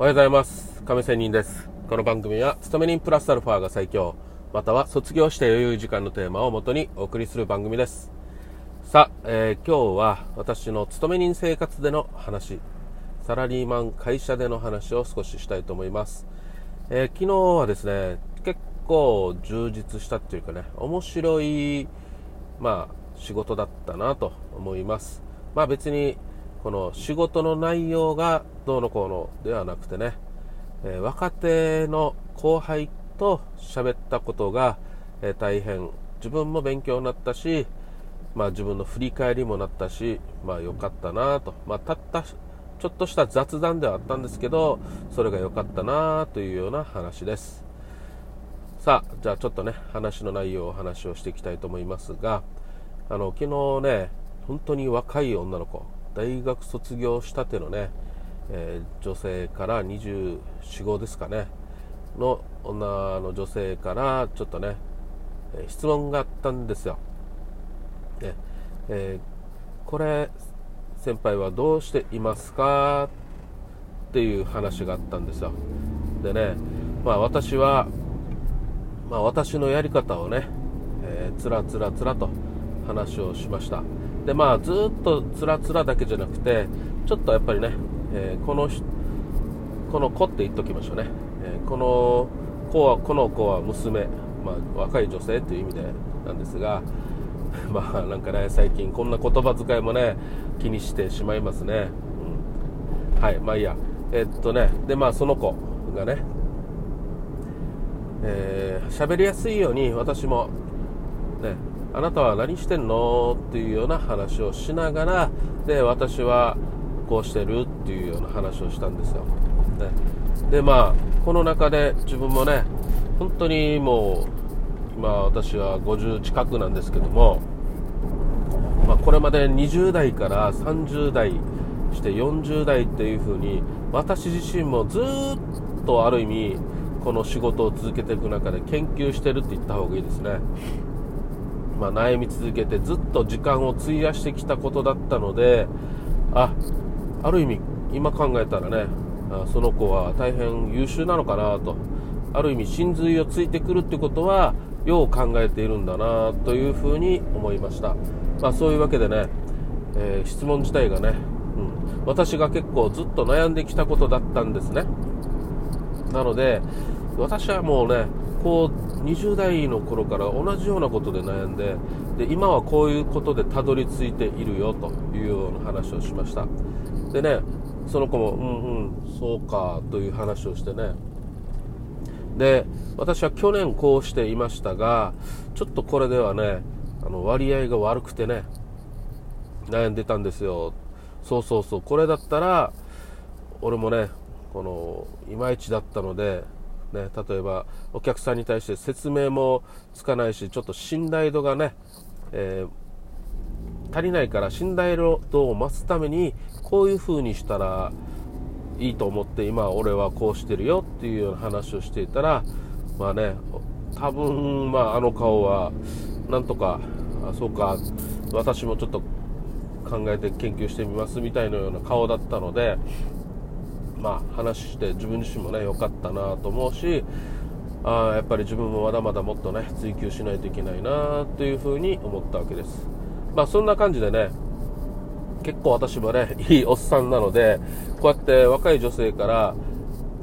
おはようございます。亀仙人です。この番組は勤め人プラスアルファが最強または卒業して余裕時間のテーマをもとにお送りする番組です。さあ、えー、今日は私の勤め人生活での話サラリーマン会社での話を少ししたいと思います、えー、昨日はですね結構充実したっていうかね面白いまあ仕事だったなと思います。まあ別にこの仕事の内容がどうのこうのではなくてね、えー、若手の後輩と喋ったことが、えー、大変自分も勉強になったし、まあ、自分の振り返りもなったし、まあ、良かったなと、まあ、たったちょっとした雑談ではあったんですけどそれが良かったなというような話です。さあじゃあちょっとね話の内容をお話をしていきたいと思いますがあの昨日ね本当に若い女の子大学卒業したてのね、えー、女性から24、5ですかね、の女の女性からちょっとね、え、質問があったんですよ。ねえー、これ、先輩はどうしていますか？っていう話があったんですよ。でね、まあ私は、まあ私のやり方をね、えー、つらつらつらと話をしました。でまあずっとつらつらだけじゃなくてちょっとやっぱりね、えー、このこの子って言っときましょうね、えー、この子はこの子は娘、まあ、若い女性という意味でなんですが まあなんかね最近こんな言葉遣いもね気にしてしまいますね、うん、はいまあいいや。えー、っとねでまあその子がねえー、喋りやすいように私もねあなたは何してんの？っていうような話をしながらで私はこうしてるっていうような話をしたんですよ、ね、でまあこの中で自分もね本当にもう今私は50近くなんですけども、まあ、これまで20代から30代して40代っていう風に私自身もずっとある意味この仕事を続けていく中で研究してるって言った方がいいですね。まあ、悩み続けてずっと時間を費やしてきたことだったのであある意味今考えたらねその子は大変優秀なのかなとある意味真髄をついてくるってことはよう考えているんだなというふうに思いました、まあ、そういうわけでね、えー、質問自体がね、うん、私が結構ずっと悩んできたことだったんですね。なので私はもうねこう20代の頃から同じようなことで悩んでで今はこういうことでたどり着いているよというような話をしました。でねその子もうんうんそうかという話をしてね。で私は去年こうしていましたがちょっとこれではねあの割合が悪くてね悩んでたんですよ。そうそうそう。これだったら俺もねこのいまいちだったのでね、例えばお客さんに対して説明もつかないしちょっと信頼度がね、えー、足りないから信頼度を増すためにこういう風にしたらいいと思って今俺はこうしてるよっていうような話をしていたらまあね多分まああの顔はなんとかあそうか私もちょっと考えて研究してみますみたいなような顔だったのでまあ、話して自分自身もね良かったなと思うしあやっぱり自分もまだまだもっとね追求しないといけないなというふうに思ったわけです。まあそんな感じでね結構私もねいいおっさんなのでこうやって若い女性から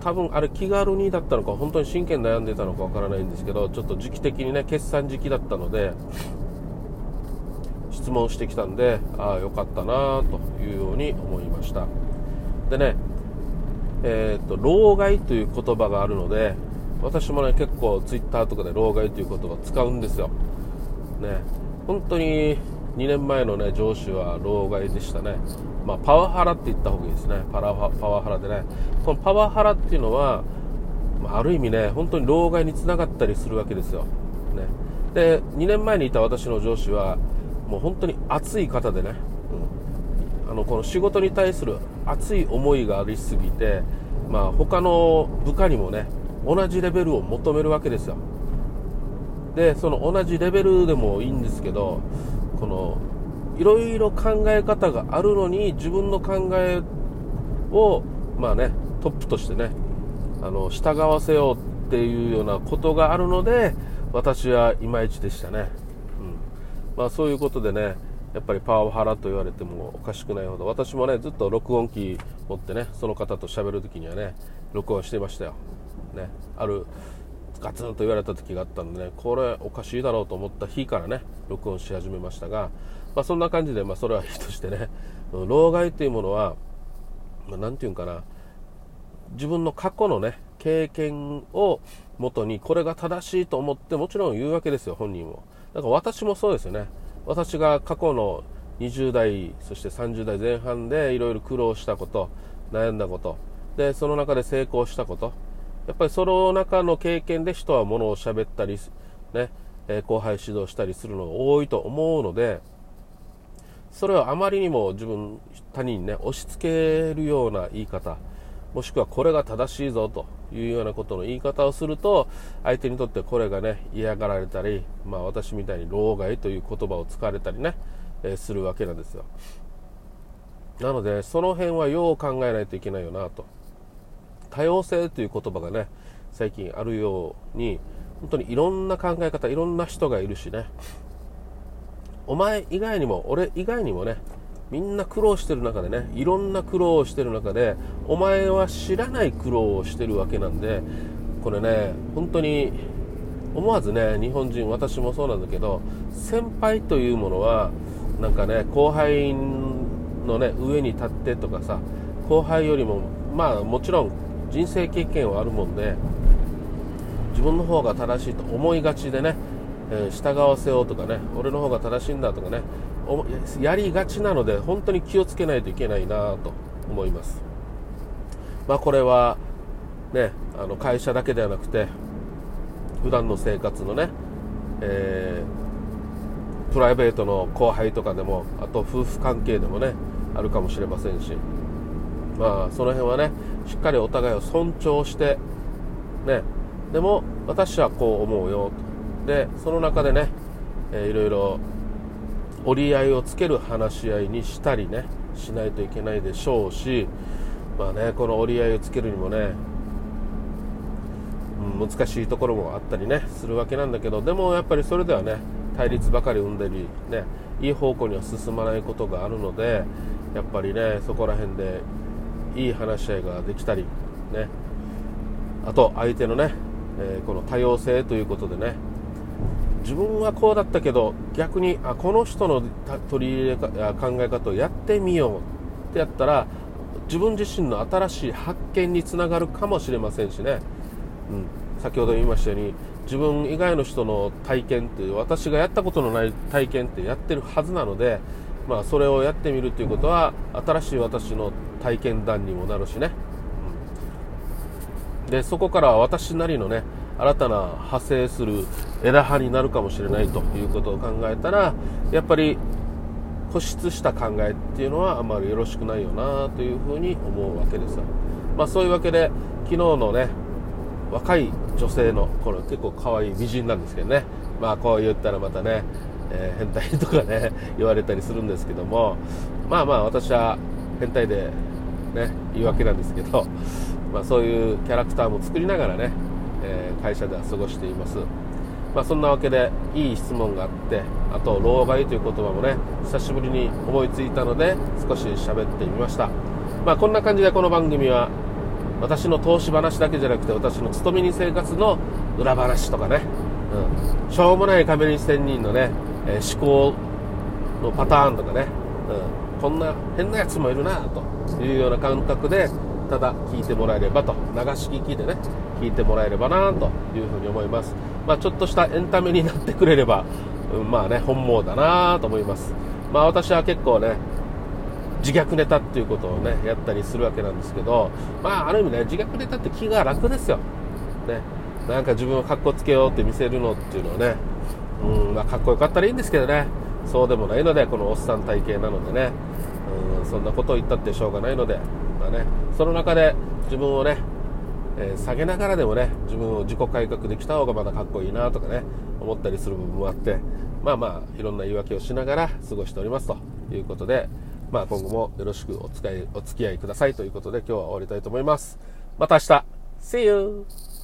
多分あれ気軽にだったのか本当に真剣に悩んでたのかわからないんですけどちょっと時期的にね決算時期だったので質問してきたんでああよかったなというように思いました。でねえーと、老害という言葉があるので私もね結構ツイッターとかで老害という言葉を使うんですよ、ね、本当に2年前の、ね、上司は老害でしたね、まあ、パワハラって言った方がいいですね。パラパワハラでね。このパワハラっていうのは、まあ、る意味ね本当に老害につながったりするわけですよ、ね、で2年前にいた私の上司はもう本当に熱い方でね、のこの仕事に対する熱い思いがありすぎて、まあ、他の部下にもね同じレベルを求めるわけですよ。でその同じレベルでもいいんですけどこのいろいろ考え方があるのに自分の考えをまあねトップとしてねあの従わせようっていうようなことがあるので私はいまいちでしたね、うん。まあ、そういうことでねやっぱりパワハラと言われてもおかしくないほど。私もねずっと録音機持ってねその方と喋る時にはね録音してましたよ、ね、あるガツンと言われた時があったんでねこれおかしいだろうと思った日からね録音し始めましたが、まあ、そんな感じで、まあ、それはいいとしてね老害というものは、まあ、て言うんかな自分の過去のね経験をもとにこれが正しいと思ってもちろん言うわけですよ本人も。だから私もそうですよね。私が過去の20代そして30代前半でいろいろ苦労したこと悩んだことでその中で成功したこと。やっぱりその中の経験で人はものを喋ったり、ねえ後輩指導したりするのが多いと思うのでそれをあまりにも自分他人にね押し付けるような言い方もしくはこれが正しいぞというようなことの言い方をすると相手にとってこれがね嫌がられたり、まあ、私みたいに老害という言葉を使われたりね、え、するわけなんですよ。なのでその辺はよう考えないといけないよなと。多様性という言葉がね最近あるように本当にいろんな考え方いろんな人がいるしね。お前以外にも俺以外にもねみんな苦労してる中でねいろんな苦労をしてる中でお前は知らない苦労をしてるわけなんでこれね本当に思わずね日本人私もそうなんだけど先輩というものはなんかね後輩のね上に立ってとかさ後輩よりもまあもちろん人生経験はあるもんで自分の方が正しいと思いがちでね、えー、従わせようとかね俺の方が正しいんだとかねやりがちなので本当に気をつけないといけないなと思います。まあこれはねあの会社だけではなくて普段の生活のね、えー、プライベートの後輩とかでもあと夫婦関係でもねあるかもしれませんしまあその辺はねしっかりお互いを尊重してねでも私はこう思うよでその中でね、えー、いろいろ折り合いをつける話し合いにしたりねしないといけないでしょうしまあねこの折り合いをつけるにもね、うん、難しいところもあったりねするわけなんだけどでもやっぱりそれではね対立ばかり生んでりねいい方向には進まないことがあるのでやっぱりねそこら辺でいい話し合いができたりねあと相手のね、え、この多様性ということでね自分はこうだったけど逆にあこの人の取り入れか考え方をやってみようってやったら自分自身の新しい発見につながるかもしれませんしね、うん、先ほど言いましたように自分以外の人の体験っていう私がやったことのない体験ってやってるはずなのでまあ、それをやってみるということは新しい私の体験談にもなるしね、うん、でそこから私なりのね新たな派生する枝葉になるかもしれないということを考えたらやっぱり固執した考えっていうのはあんまりよろしくないよなというふうに思うわけです。よ、まあ、そういうわけで昨日のね若い女性のこの結構可愛い美人なんですけどね。まあこう言ったらまたねえー、変態とかね 言われたりするんですけども。まあまあ私は変態でね言い訳なんですけど、まあ、そういうキャラクターも作りながらね、えー、会社では過ごしています。まあ、そんなわけでいい質問があってあと老害という言葉もね久しぶりに思いついたので少し喋ってみました。まあこんな感じでこの番組は私の投資話だけじゃなくて私の勤め人生活の裏話とかね、うん、しょうもない亀梨仙人のねえー、思考のパターンとかね、うん、こんな変なやつもいるなというような感覚でただ聞いてもらえればと流し聞きでね聞いてもらえればなというふうに思います、まあ、ちょっとしたエンタメになってくれれば、うん、まあね本望だなと思います。まあ私は結構ね自虐ネタっていうことをねやったりするわけなんですけどまあある意味ね自虐ネタって気が楽ですよ。ね。なんか自分をかっこつけようって見せるのっていうのはねうんまあ、かっこよかったらいいんですけどね。そうでもないのでこのおっさん体型なのでね。うんそんなことを言ったってしょうがないので、まあね、その中で自分をね、えー、下げながらでもね自分を自己改革できた方がまだかっこいいなとかね思ったりする部分もあってまあまあいろんな言い訳をしながら過ごしておりますということでまあ、今後もよろしくお使いお付き合いくださいということで今日は終わりたいと思いますまた明日 See you!